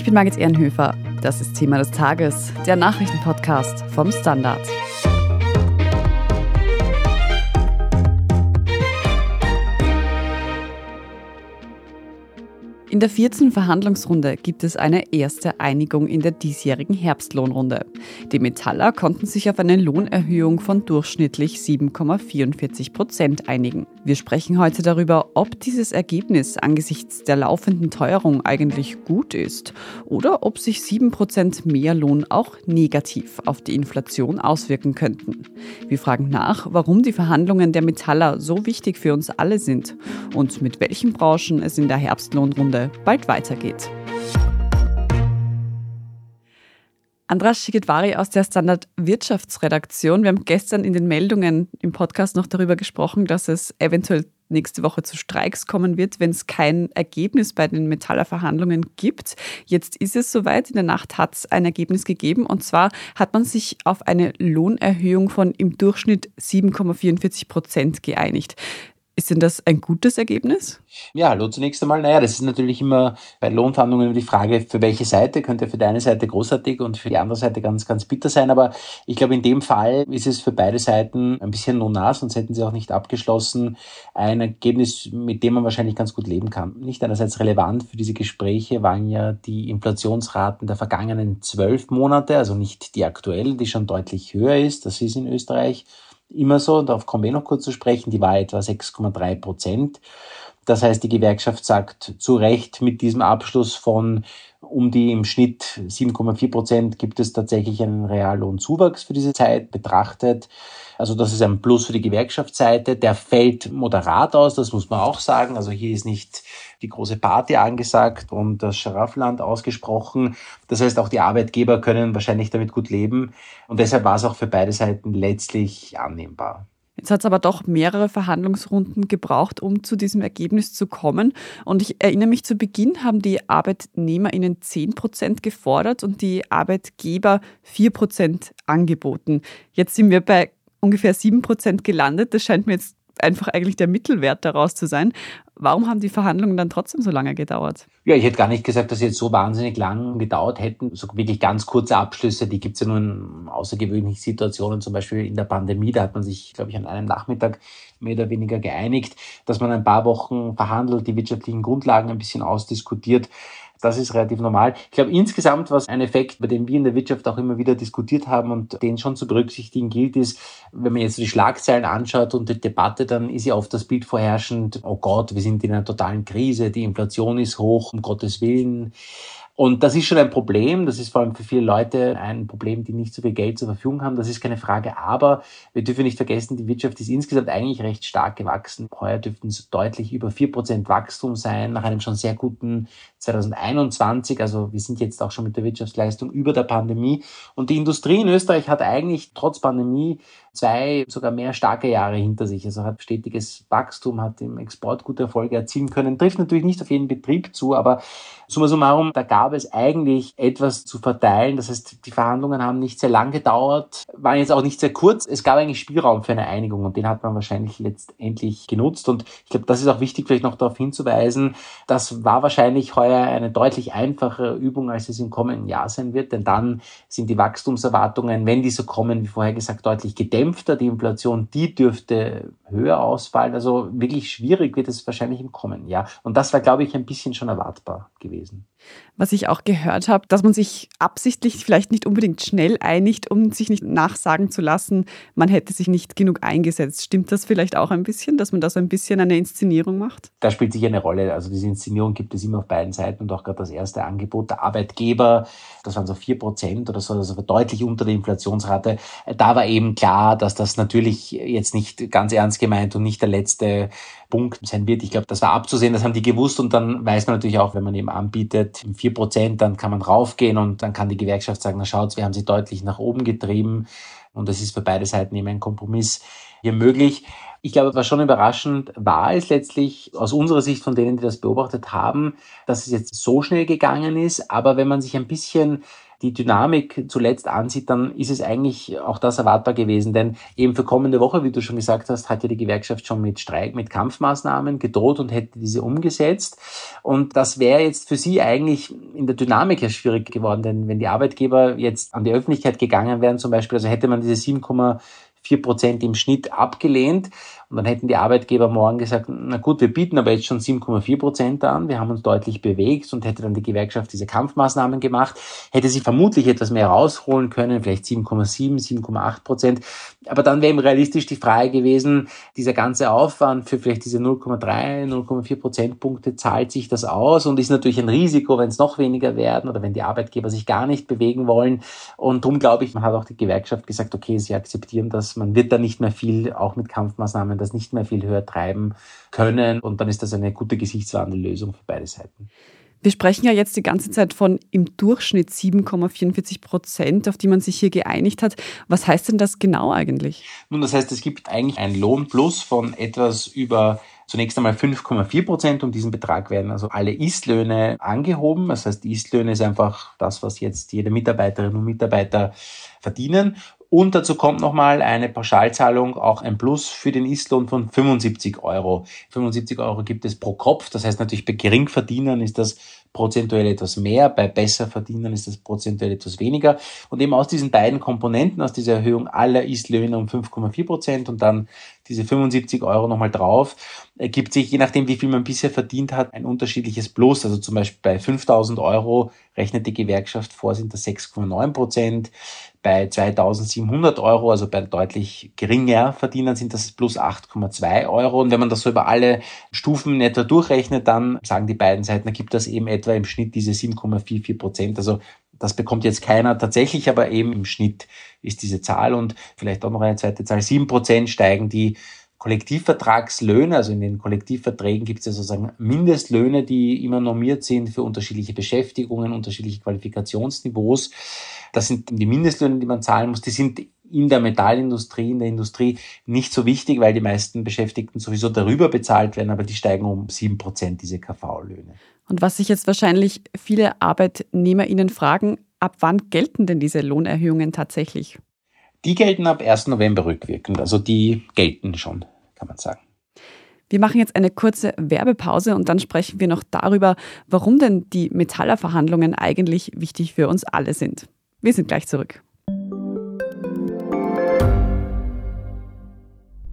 Ich bin Margit Ehrenhöfer. Das ist Thema des Tages, der Nachrichtenpodcast vom Standard. In der vierten Verhandlungsrunde gibt es eine erste Einigung in der diesjährigen Herbstlohnrunde. Die Metaller konnten sich auf eine Lohnerhöhung von durchschnittlich 7,44 Prozent einigen. Wir sprechen heute darüber, ob dieses Ergebnis angesichts der laufenden Teuerung eigentlich gut ist oder ob sich 7 Prozent mehr Lohn auch negativ auf die Inflation auswirken könnten. Wir fragen nach, warum die Verhandlungen der Metaller so wichtig für uns alle sind und mit welchen Branchen es in der Herbstlohnrunde bald weitergeht. Andras Shigedwari aus der Standard Wirtschaftsredaktion. Wir haben gestern in den Meldungen im Podcast noch darüber gesprochen, dass es eventuell nächste Woche zu Streiks kommen wird, wenn es kein Ergebnis bei den Metallerverhandlungen gibt. Jetzt ist es soweit. In der Nacht hat es ein Ergebnis gegeben. Und zwar hat man sich auf eine Lohnerhöhung von im Durchschnitt 7,44 Prozent geeinigt. Ist denn das ein gutes Ergebnis? Ja, hallo zunächst einmal. Naja, das ist natürlich immer bei Lohnverhandlungen die Frage, für welche Seite. Könnte für deine Seite großartig und für die andere Seite ganz, ganz bitter sein. Aber ich glaube, in dem Fall ist es für beide Seiten ein bisschen nonar, sonst hätten sie auch nicht abgeschlossen. Ein Ergebnis, mit dem man wahrscheinlich ganz gut leben kann. Nicht einerseits relevant für diese Gespräche waren ja die Inflationsraten der vergangenen zwölf Monate, also nicht die aktuellen, die schon deutlich höher ist. Das ist in Österreich immer so, und darauf kommen wir noch kurz zu sprechen, die war etwa 6,3 Prozent. Das heißt, die Gewerkschaft sagt zu Recht mit diesem Abschluss von um die im Schnitt 7,4 Prozent gibt es tatsächlich einen Reallohnzuwachs für diese Zeit betrachtet. Also das ist ein Plus für die Gewerkschaftsseite. Der fällt moderat aus, das muss man auch sagen. Also hier ist nicht die große Party angesagt und das Scharaffland ausgesprochen. Das heißt, auch die Arbeitgeber können wahrscheinlich damit gut leben. Und deshalb war es auch für beide Seiten letztlich annehmbar. Jetzt hat es aber doch mehrere Verhandlungsrunden gebraucht, um zu diesem Ergebnis zu kommen. Und ich erinnere mich, zu Beginn haben die ArbeitnehmerInnen 10 Prozent gefordert und die Arbeitgeber 4 Prozent angeboten. Jetzt sind wir bei ungefähr 7 Prozent gelandet. Das scheint mir jetzt einfach eigentlich der Mittelwert daraus zu sein. Warum haben die Verhandlungen dann trotzdem so lange gedauert? Ja, ich hätte gar nicht gesagt, dass sie jetzt so wahnsinnig lang gedauert hätten. So wirklich ganz kurze Abschlüsse, die gibt es ja nur in außergewöhnlichen Situationen, zum Beispiel in der Pandemie. Da hat man sich, glaube ich, an einem Nachmittag mehr oder weniger geeinigt, dass man ein paar Wochen verhandelt, die wirtschaftlichen Grundlagen ein bisschen ausdiskutiert. Das ist relativ normal. Ich glaube, insgesamt, was ein Effekt, bei dem wir in der Wirtschaft auch immer wieder diskutiert haben und den schon zu berücksichtigen gilt, ist, wenn man jetzt die Schlagzeilen anschaut und die Debatte, dann ist ja oft das Bild vorherrschend, oh Gott, wir sind in einer totalen Krise, die Inflation ist hoch, um Gottes Willen. Und das ist schon ein Problem. Das ist vor allem für viele Leute ein Problem, die nicht so viel Geld zur Verfügung haben. Das ist keine Frage. Aber wir dürfen nicht vergessen, die Wirtschaft ist insgesamt eigentlich recht stark gewachsen. Heuer dürften es deutlich über vier Prozent Wachstum sein, nach einem schon sehr guten 2021. Also wir sind jetzt auch schon mit der Wirtschaftsleistung über der Pandemie. Und die Industrie in Österreich hat eigentlich trotz Pandemie zwei, sogar mehr starke Jahre hinter sich. Also hat stetiges Wachstum, hat im Export gute Erfolge erzielen können. Trifft natürlich nicht auf jeden Betrieb zu, aber summa summarum, da gab es eigentlich etwas zu verteilen. Das heißt, die Verhandlungen haben nicht sehr lang gedauert, waren jetzt auch nicht sehr kurz. Es gab eigentlich Spielraum für eine Einigung und den hat man wahrscheinlich letztendlich genutzt. Und ich glaube, das ist auch wichtig, vielleicht noch darauf hinzuweisen, das war wahrscheinlich heuer eine deutlich einfachere Übung, als es im kommenden Jahr sein wird, denn dann sind die Wachstumserwartungen, wenn die so kommen, wie vorher gesagt, deutlich gedämpft gedämpfter. Die Inflation, die dürfte höher ausfallen. Also wirklich schwierig wird es wahrscheinlich im kommenden Jahr. Und das war, glaube ich, ein bisschen schon erwartbar gewesen. Was ich auch gehört habe, dass man sich absichtlich vielleicht nicht unbedingt schnell einigt, um sich nicht nachsagen zu lassen, man hätte sich nicht genug eingesetzt. Stimmt das vielleicht auch ein bisschen, dass man da so ein bisschen eine Inszenierung macht? Da spielt sich eine Rolle. Also diese Inszenierung gibt es immer auf beiden Seiten und auch gerade das erste Angebot der Arbeitgeber, das waren so vier Prozent oder so, also deutlich unter der Inflationsrate. Da war eben klar, dass das natürlich jetzt nicht ganz ernst gemeint und nicht der letzte Punkt sein wird. Ich glaube, das war abzusehen, das haben die gewusst und dann weiß man natürlich auch, wenn man eben anbietet, vier Prozent, dann kann man raufgehen und dann kann die Gewerkschaft sagen, na schaut, wir haben sie deutlich nach oben getrieben und das ist für beide Seiten eben ein Kompromiss hier möglich. Ich glaube, was schon überraschend war, ist letztlich aus unserer Sicht von denen, die das beobachtet haben, dass es jetzt so schnell gegangen ist. Aber wenn man sich ein bisschen die Dynamik zuletzt ansieht, dann ist es eigentlich auch das erwartbar gewesen. Denn eben für kommende Woche, wie du schon gesagt hast, hat ja die Gewerkschaft schon mit Streik, mit Kampfmaßnahmen gedroht und hätte diese umgesetzt. Und das wäre jetzt für sie eigentlich in der Dynamik ja schwierig geworden, denn wenn die Arbeitgeber jetzt an die Öffentlichkeit gegangen wären, zum Beispiel, also hätte man diese 7,4 Prozent im Schnitt abgelehnt, und dann hätten die Arbeitgeber morgen gesagt, na gut, wir bieten aber jetzt schon 7,4 Prozent an, wir haben uns deutlich bewegt und hätte dann die Gewerkschaft diese Kampfmaßnahmen gemacht, hätte sie vermutlich etwas mehr rausholen können, vielleicht 7,7, 7,8 Prozent. Aber dann wäre eben realistisch die Frage gewesen, dieser ganze Aufwand für vielleicht diese 0,3, 0,4 Prozentpunkte, zahlt sich das aus und ist natürlich ein Risiko, wenn es noch weniger werden oder wenn die Arbeitgeber sich gar nicht bewegen wollen. Und darum glaube ich, man hat auch die Gewerkschaft gesagt, okay, sie akzeptieren das, man wird da nicht mehr viel auch mit Kampfmaßnahmen das nicht mehr viel höher treiben können. Und dann ist das eine gute Gesichtswandellösung für beide Seiten. Wir sprechen ja jetzt die ganze Zeit von im Durchschnitt 7,44 Prozent, auf die man sich hier geeinigt hat. Was heißt denn das genau eigentlich? Nun, das heißt, es gibt eigentlich einen Lohnplus von etwas über zunächst einmal 5,4 Prozent. Um diesen Betrag werden also alle Istlöhne angehoben. Das heißt, Istlöhne ist einfach das, was jetzt jede Mitarbeiterin und Mitarbeiter verdienen. Und dazu kommt nochmal eine Pauschalzahlung, auch ein Plus für den Istlohn von 75 Euro. 75 Euro gibt es pro Kopf. Das heißt natürlich bei Geringverdienern ist das prozentuell etwas mehr, bei Besserverdienern ist das prozentuell etwas weniger. Und eben aus diesen beiden Komponenten, aus dieser Erhöhung aller Istlöhne um 5,4 Prozent und dann diese 75 Euro nochmal drauf, ergibt sich, je nachdem, wie viel man bisher verdient hat, ein unterschiedliches Plus. Also zum Beispiel bei 5000 Euro rechnet die Gewerkschaft vor, sind das 6,9 Prozent. Bei 2700 Euro, also bei deutlich geringer Verdienern, sind das plus 8,2 Euro. Und wenn man das so über alle Stufen in etwa durchrechnet, dann sagen die beiden Seiten, ergibt das eben etwa im Schnitt diese 7,44 Prozent. Also das bekommt jetzt keiner tatsächlich, aber eben im Schnitt ist diese Zahl und vielleicht auch noch eine zweite Zahl. Sieben Prozent steigen die Kollektivvertragslöhne, also in den Kollektivverträgen gibt es ja sozusagen Mindestlöhne, die immer normiert sind für unterschiedliche Beschäftigungen, unterschiedliche Qualifikationsniveaus. Das sind die Mindestlöhne, die man zahlen muss. Die sind in der Metallindustrie, in der Industrie nicht so wichtig, weil die meisten Beschäftigten sowieso darüber bezahlt werden, aber die steigen um sieben Prozent, diese KV-Löhne. Und was sich jetzt wahrscheinlich viele ArbeitnehmerInnen fragen, ab wann gelten denn diese Lohnerhöhungen tatsächlich? Die gelten ab 1. November rückwirkend, also die gelten schon, kann man sagen. Wir machen jetzt eine kurze Werbepause und dann sprechen wir noch darüber, warum denn die Metallerverhandlungen eigentlich wichtig für uns alle sind. Wir sind gleich zurück.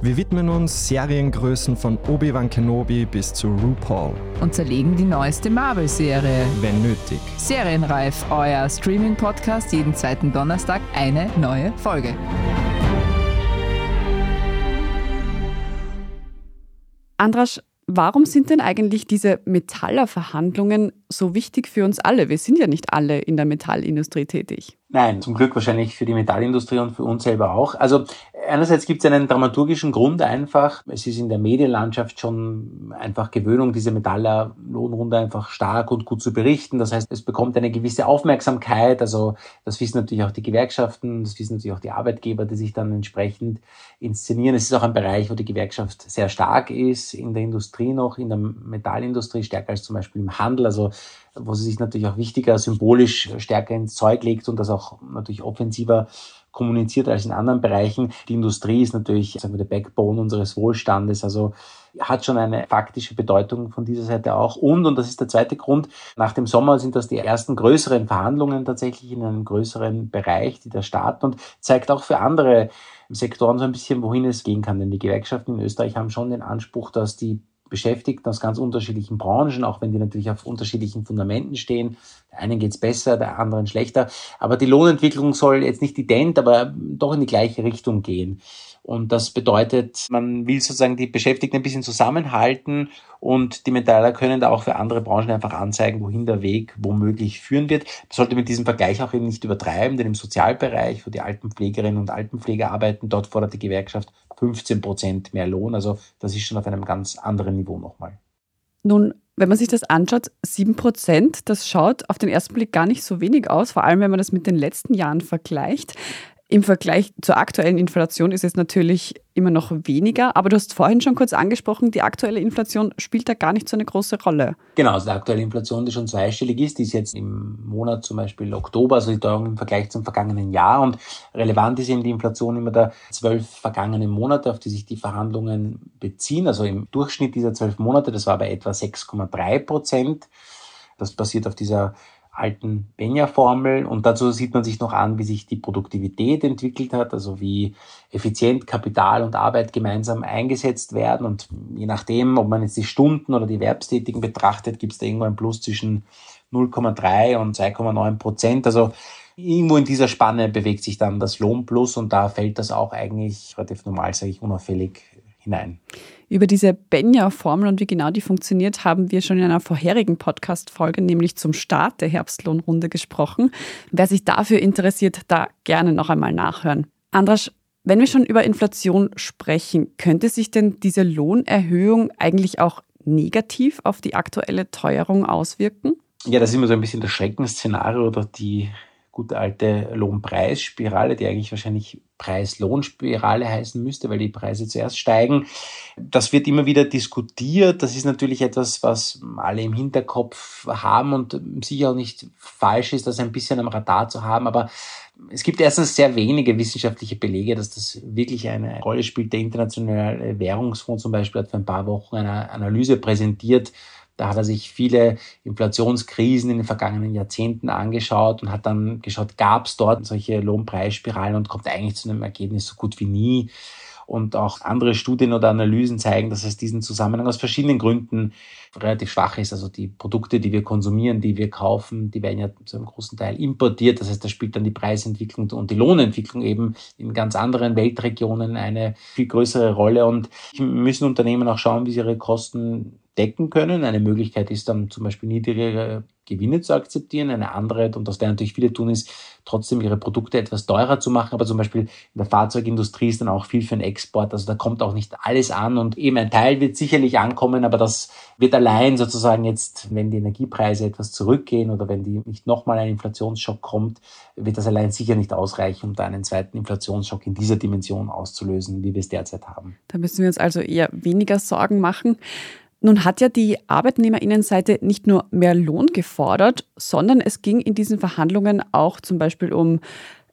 Wir widmen uns Seriengrößen von Obi-Wan Kenobi bis zu RuPaul. Und zerlegen die neueste Marvel-Serie. Wenn nötig. Serienreif, euer Streaming-Podcast, jeden zweiten Donnerstag eine neue Folge. Andras, warum sind denn eigentlich diese Metallerverhandlungen so wichtig für uns alle? Wir sind ja nicht alle in der Metallindustrie tätig. Nein, zum Glück wahrscheinlich für die Metallindustrie und für uns selber auch. Also einerseits gibt es einen dramaturgischen Grund einfach. Es ist in der Medienlandschaft schon einfach Gewöhnung, diese Metaller-Lohnrunde einfach stark und gut zu berichten. Das heißt, es bekommt eine gewisse Aufmerksamkeit. Also das wissen natürlich auch die Gewerkschaften, das wissen natürlich auch die Arbeitgeber, die sich dann entsprechend inszenieren. Es ist auch ein Bereich, wo die Gewerkschaft sehr stark ist, in der Industrie noch, in der Metallindustrie stärker als zum Beispiel im Handel. Also wo sie sich natürlich auch wichtiger, symbolisch stärker ins Zeug legt und das auch natürlich offensiver kommuniziert als in anderen Bereichen. Die Industrie ist natürlich sagen wir, der Backbone unseres Wohlstandes, also hat schon eine faktische Bedeutung von dieser Seite auch. Und, und das ist der zweite Grund, nach dem Sommer sind das die ersten größeren Verhandlungen tatsächlich in einem größeren Bereich, die da starten und zeigt auch für andere Sektoren so ein bisschen, wohin es gehen kann. Denn die Gewerkschaften in Österreich haben schon den Anspruch, dass die Beschäftigten aus ganz unterschiedlichen Branchen, auch wenn die natürlich auf unterschiedlichen Fundamenten stehen. Der einen geht's besser, der anderen schlechter. Aber die Lohnentwicklung soll jetzt nicht ident, aber doch in die gleiche Richtung gehen. Und das bedeutet, man will sozusagen die Beschäftigten ein bisschen zusammenhalten und die Metaller können da auch für andere Branchen einfach anzeigen, wohin der Weg womöglich führen wird. Man sollte mit diesem Vergleich auch eben nicht übertreiben, denn im Sozialbereich, wo die Altenpflegerinnen und Altenpfleger arbeiten, dort fordert die Gewerkschaft 15 Prozent mehr Lohn. Also das ist schon auf einem ganz anderen Niveau nochmal. Nun Wenn man sich das anschaut, 7 Prozent, das schaut auf den ersten Blick gar nicht so wenig aus, vor allem wenn man das mit den letzten Jahren vergleicht. Im Vergleich zur aktuellen Inflation ist es natürlich immer noch weniger, aber du hast vorhin schon kurz angesprochen, die aktuelle Inflation spielt da gar nicht so eine große Rolle. Genau, also die aktuelle Inflation, die schon zweistellig ist, die ist jetzt im Monat zum Beispiel Oktober, also die Teuerung im Vergleich zum vergangenen Jahr und relevant ist eben die Inflation immer der zwölf vergangenen Monate, auf die sich die Verhandlungen beziehen, also im Durchschnitt dieser zwölf Monate, das war bei etwa 6,3 Prozent. Das basiert auf dieser alten Benja-Formel und dazu sieht man sich noch an, wie sich die Produktivität entwickelt hat, also wie effizient Kapital und Arbeit gemeinsam eingesetzt werden. Und je nachdem, ob man jetzt die Stunden oder die Erwerbstätigen betrachtet, gibt es da irgendwo ein Plus zwischen 0,3 und 2,9 Prozent, also irgendwo in dieser Spanne bewegt sich dann das Lohnplus und da fällt das auch eigentlich relativ normal, sage ich, unauffällig hinein. Über diese Benja-Formel und wie genau die funktioniert, haben wir schon in einer vorherigen Podcast-Folge, nämlich zum Start der Herbstlohnrunde gesprochen. Wer sich dafür interessiert, da gerne noch einmal nachhören. Andras, wenn wir schon über Inflation sprechen, könnte sich denn diese Lohnerhöhung eigentlich auch negativ auf die aktuelle Teuerung auswirken? Ja, das ist immer so ein bisschen das Schreckensszenario oder die gute alte Lohnpreisspirale, die eigentlich wahrscheinlich Preis-Lohn-Spirale heißen müsste, weil die Preise zuerst steigen. Das wird immer wieder diskutiert. Das ist natürlich etwas, was alle im Hinterkopf haben und sicher auch nicht falsch ist, das ein bisschen am Radar zu haben. Aber es gibt erstens sehr wenige wissenschaftliche Belege, dass das wirklich eine Rolle spielt. Der Internationale Währungsfonds zum Beispiel hat vor ein paar Wochen eine Analyse präsentiert, da hat er sich viele Inflationskrisen in den vergangenen Jahrzehnten angeschaut und hat dann geschaut, gab es dort solche Lohnpreisspiralen und kommt eigentlich zu einem Ergebnis so gut wie nie. Und auch andere Studien oder Analysen zeigen, dass es diesen Zusammenhang aus verschiedenen Gründen relativ schwach ist. Also die Produkte, die wir konsumieren, die wir kaufen, die werden ja zu einem großen Teil importiert. Das heißt, da spielt dann die Preisentwicklung und die Lohnentwicklung eben in ganz anderen Weltregionen eine viel größere Rolle. Und müssen Unternehmen auch schauen, wie sie ihre Kosten decken können. Eine Möglichkeit ist dann zum Beispiel niedrigere Gewinne zu akzeptieren. Eine andere, und das werden natürlich viele tun, ist trotzdem ihre Produkte etwas teurer zu machen. Aber zum Beispiel in der Fahrzeugindustrie ist dann auch viel für den Export. Also da kommt auch nicht alles an und eben ein Teil wird sicherlich ankommen, aber das wird allein sozusagen jetzt, wenn die Energiepreise etwas zurückgehen oder wenn die nicht nochmal ein Inflationsschock kommt, wird das allein sicher nicht ausreichen, um da einen zweiten Inflationsschock in dieser Dimension auszulösen, wie wir es derzeit haben. Da müssen wir uns also eher weniger Sorgen machen. Nun hat ja die Arbeitnehmerinnenseite nicht nur mehr Lohn gefordert, sondern es ging in diesen Verhandlungen auch zum Beispiel um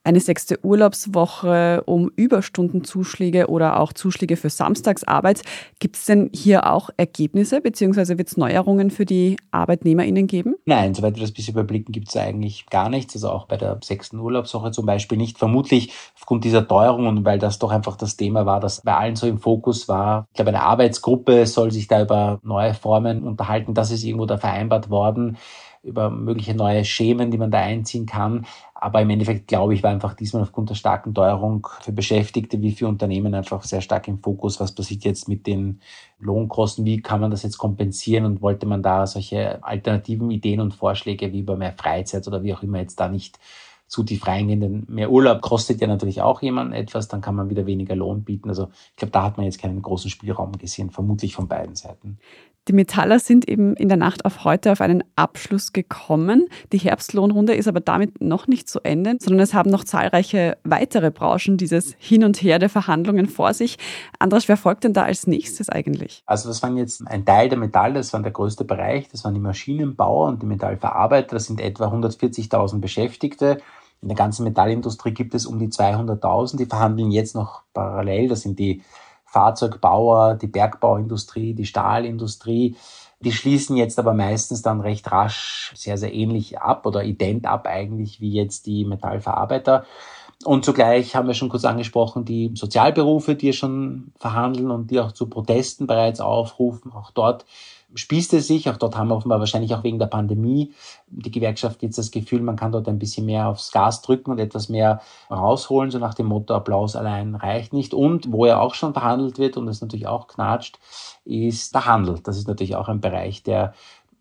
eine sechste Urlaubswoche, um Überstundenzuschläge oder auch Zuschläge für Samstagsarbeit. Gibt es denn hier auch Ergebnisse bzw. wird es Neuerungen für die ArbeitnehmerInnen geben? Nein, soweit wir das bisher überblicken, gibt es eigentlich gar nichts. Also auch bei der sechsten Urlaubswoche zum Beispiel nicht. Vermutlich aufgrund dieser Teuerung und weil das doch einfach das Thema war, das bei allen so im Fokus war. Ich glaube, eine Arbeitsgruppe soll sich da über neue Formen unterhalten. Das ist irgendwo da vereinbart worden über mögliche neue Schemen, die man da einziehen kann. Aber im Endeffekt, glaube ich, war einfach diesmal aufgrund der starken Teuerung für Beschäftigte wie für Unternehmen einfach sehr stark im Fokus. Was passiert jetzt mit den Lohnkosten? Wie kann man das jetzt kompensieren? Und wollte man da solche alternativen Ideen und Vorschläge wie über mehr Freizeit oder wie auch immer jetzt da nicht zu tief reingehen, denn mehr Urlaub kostet ja natürlich auch jemand etwas, dann kann man wieder weniger Lohn bieten. Also ich glaube, da hat man jetzt keinen großen Spielraum gesehen, vermutlich von beiden Seiten. Die Metaller sind eben in der Nacht auf heute auf einen Abschluss gekommen. Die Herbstlohnrunde ist aber damit noch nicht zu Ende, sondern es haben noch zahlreiche weitere Branchen dieses Hin und Her der Verhandlungen vor sich. Andras, wer folgt denn da als nächstes eigentlich? Also das waren jetzt ein Teil der Metalle, das war der größte Bereich, das waren die Maschinenbauer und die Metallverarbeiter, das sind etwa 140.000 Beschäftigte. In der ganzen Metallindustrie gibt es um die 200.000, die verhandeln jetzt noch parallel, das sind die Fahrzeugbauer, die Bergbauindustrie, die Stahlindustrie. Die schließen jetzt aber meistens dann recht rasch sehr, sehr ähnlich ab oder ident ab eigentlich wie jetzt die Metallverarbeiter. Und zugleich haben wir schon kurz angesprochen, die Sozialberufe, die schon verhandeln und die auch zu Protesten bereits aufrufen. Auch dort spießt es sich. Auch dort haben wir offenbar wahrscheinlich auch wegen der Pandemie die Gewerkschaft jetzt das Gefühl, man kann dort ein bisschen mehr aufs Gas drücken und etwas mehr rausholen, so nach dem Motto Applaus allein reicht nicht. Und wo er auch schon verhandelt wird und es natürlich auch knatscht, ist der Handel. Das ist natürlich auch ein Bereich, der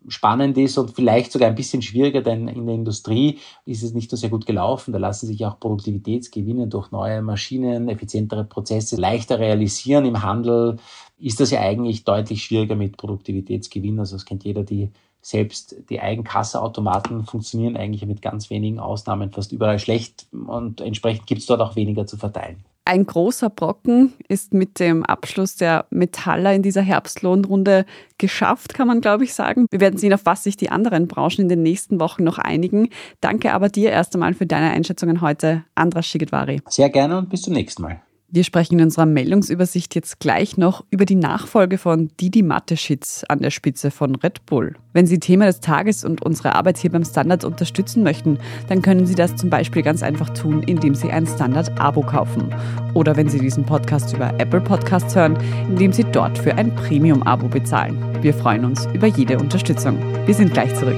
spannend ist und vielleicht sogar ein bisschen schwieriger, denn in der Industrie ist es nicht so sehr gut gelaufen. Da lassen sich auch Produktivitätsgewinne durch neue Maschinen, effizientere Prozesse leichter realisieren. Im Handel ist das ja eigentlich deutlich schwieriger mit Produktivitätsgewinn. Also das kennt jeder, die selbst die Eigenkasseautomaten funktionieren eigentlich mit ganz wenigen Ausnahmen fast überall schlecht und entsprechend gibt es dort auch weniger zu verteilen. Ein großer Brocken ist mit dem Abschluss der Metaller in dieser Herbstlohnrunde geschafft, kann man glaube ich sagen. Wir werden sehen, auf was sich die anderen Branchen in den nächsten Wochen noch einigen. Danke aber dir erst einmal für deine Einschätzungen heute, Andras Shigedwari. Sehr gerne und bis zum nächsten Mal. Wir sprechen in unserer Meldungsübersicht jetzt gleich noch über die Nachfolge von Didi Mateschitz an der Spitze von Red Bull. Wenn Sie Thema des Tages und unsere Arbeit hier beim Standard unterstützen möchten, dann können Sie das zum Beispiel ganz einfach tun, indem Sie ein Standard-Abo kaufen. Oder wenn Sie diesen Podcast über Apple Podcasts hören, indem Sie dort für ein Premium-Abo bezahlen. Wir freuen uns über jede Unterstützung. Wir sind gleich zurück.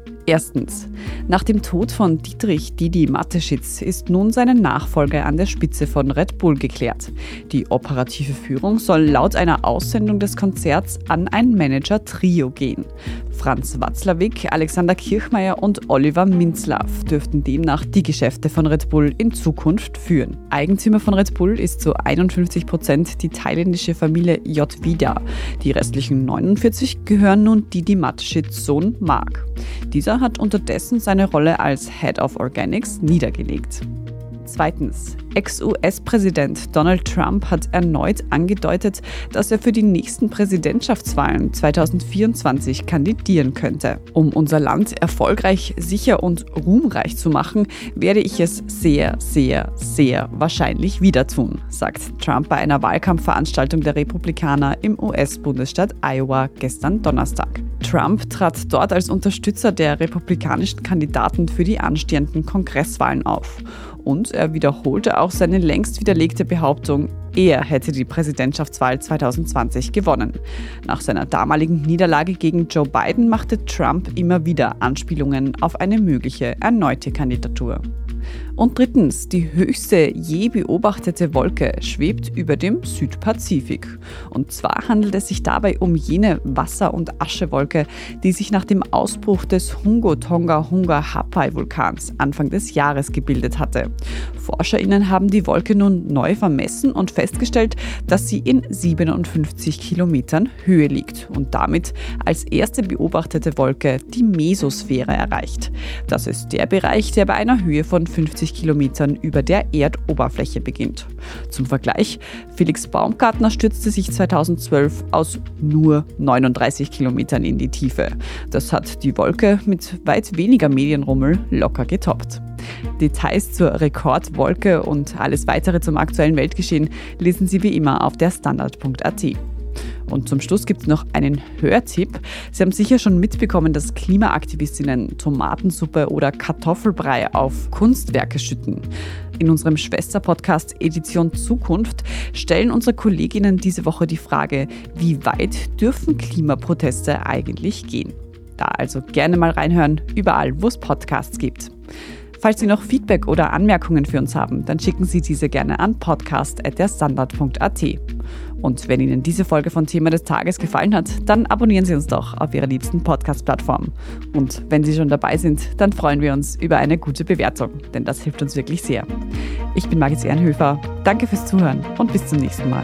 Erstens. Nach dem Tod von Dietrich Didi Mateschitz ist nun seine Nachfolge an der Spitze von Red Bull geklärt. Die operative Führung soll laut einer Aussendung des Konzerts an ein Manager-Trio gehen. Franz Watzlawick, Alexander Kirchmeier und Oliver Minzlaff dürften demnach die Geschäfte von Red Bull in Zukunft führen. Eigentümer von Red Bull ist zu 51 Prozent die thailändische Familie J. Vida. Die restlichen 49 gehören nun Didi Mateschitz Sohn Mark. Dieser hat unterdessen seine Rolle als Head of Organics niedergelegt. Zweitens. Ex-US-Präsident Donald Trump hat erneut angedeutet, dass er für die nächsten Präsidentschaftswahlen 2024 kandidieren könnte. Um unser Land erfolgreich, sicher und ruhmreich zu machen, werde ich es sehr, sehr, sehr wahrscheinlich wieder tun, sagt Trump bei einer Wahlkampfveranstaltung der Republikaner im US-Bundesstaat Iowa gestern Donnerstag. Trump trat dort als Unterstützer der republikanischen Kandidaten für die anstehenden Kongresswahlen auf und er wiederholte auch seine längst widerlegte Behauptung, er hätte die Präsidentschaftswahl 2020 gewonnen. Nach seiner damaligen Niederlage gegen Joe Biden machte Trump immer wieder Anspielungen auf eine mögliche erneute Kandidatur. Und drittens, die höchste je beobachtete Wolke schwebt über dem Südpazifik. Und zwar handelt es sich dabei um jene Wasser- und Aschewolke, die sich nach dem Ausbruch des Hungo-Tonga-Hunga-Hapai-Vulkans Anfang des Jahres gebildet hatte. ForscherInnen haben die Wolke nun neu vermessen und festgestellt, dass sie in 57 Kilometern Höhe liegt und damit als erste beobachtete Wolke die Mesosphäre erreicht. Das ist der Bereich, der bei einer Höhe von 50 Kilometern über der Erdoberfläche beginnt. Zum Vergleich, Felix Baumgartner stürzte sich 2012 aus nur 39 Kilometern in die Tiefe. Das hat die Wolke mit weit weniger Medienrummel locker getoppt. Details zur Rekordwolke und alles weitere zum aktuellen Weltgeschehen lesen Sie wie immer auf der Standard.at. Und zum Schluss gibt es noch einen Hörtipp. Sie haben sicher schon mitbekommen, dass Klimaaktivistinnen Tomatensuppe oder Kartoffelbrei auf Kunstwerke schütten. In unserem Schwester-Podcast Edition Zukunft stellen unsere Kolleginnen diese Woche die Frage, wie weit dürfen Klimaproteste eigentlich gehen? Da also gerne mal reinhören, überall, wo es Podcasts gibt. Falls Sie noch Feedback oder Anmerkungen für uns haben, dann schicken Sie diese gerne an podcast.derstandard.at. Und wenn Ihnen diese Folge von Thema des Tages gefallen hat, dann abonnieren Sie uns doch auf Ihrer liebsten Podcast-Plattform. Und wenn Sie schon dabei sind, dann freuen wir uns über eine gute Bewertung, denn das hilft uns wirklich sehr. Ich bin Margit Ehrenhöfer. Danke fürs Zuhören und bis zum nächsten Mal.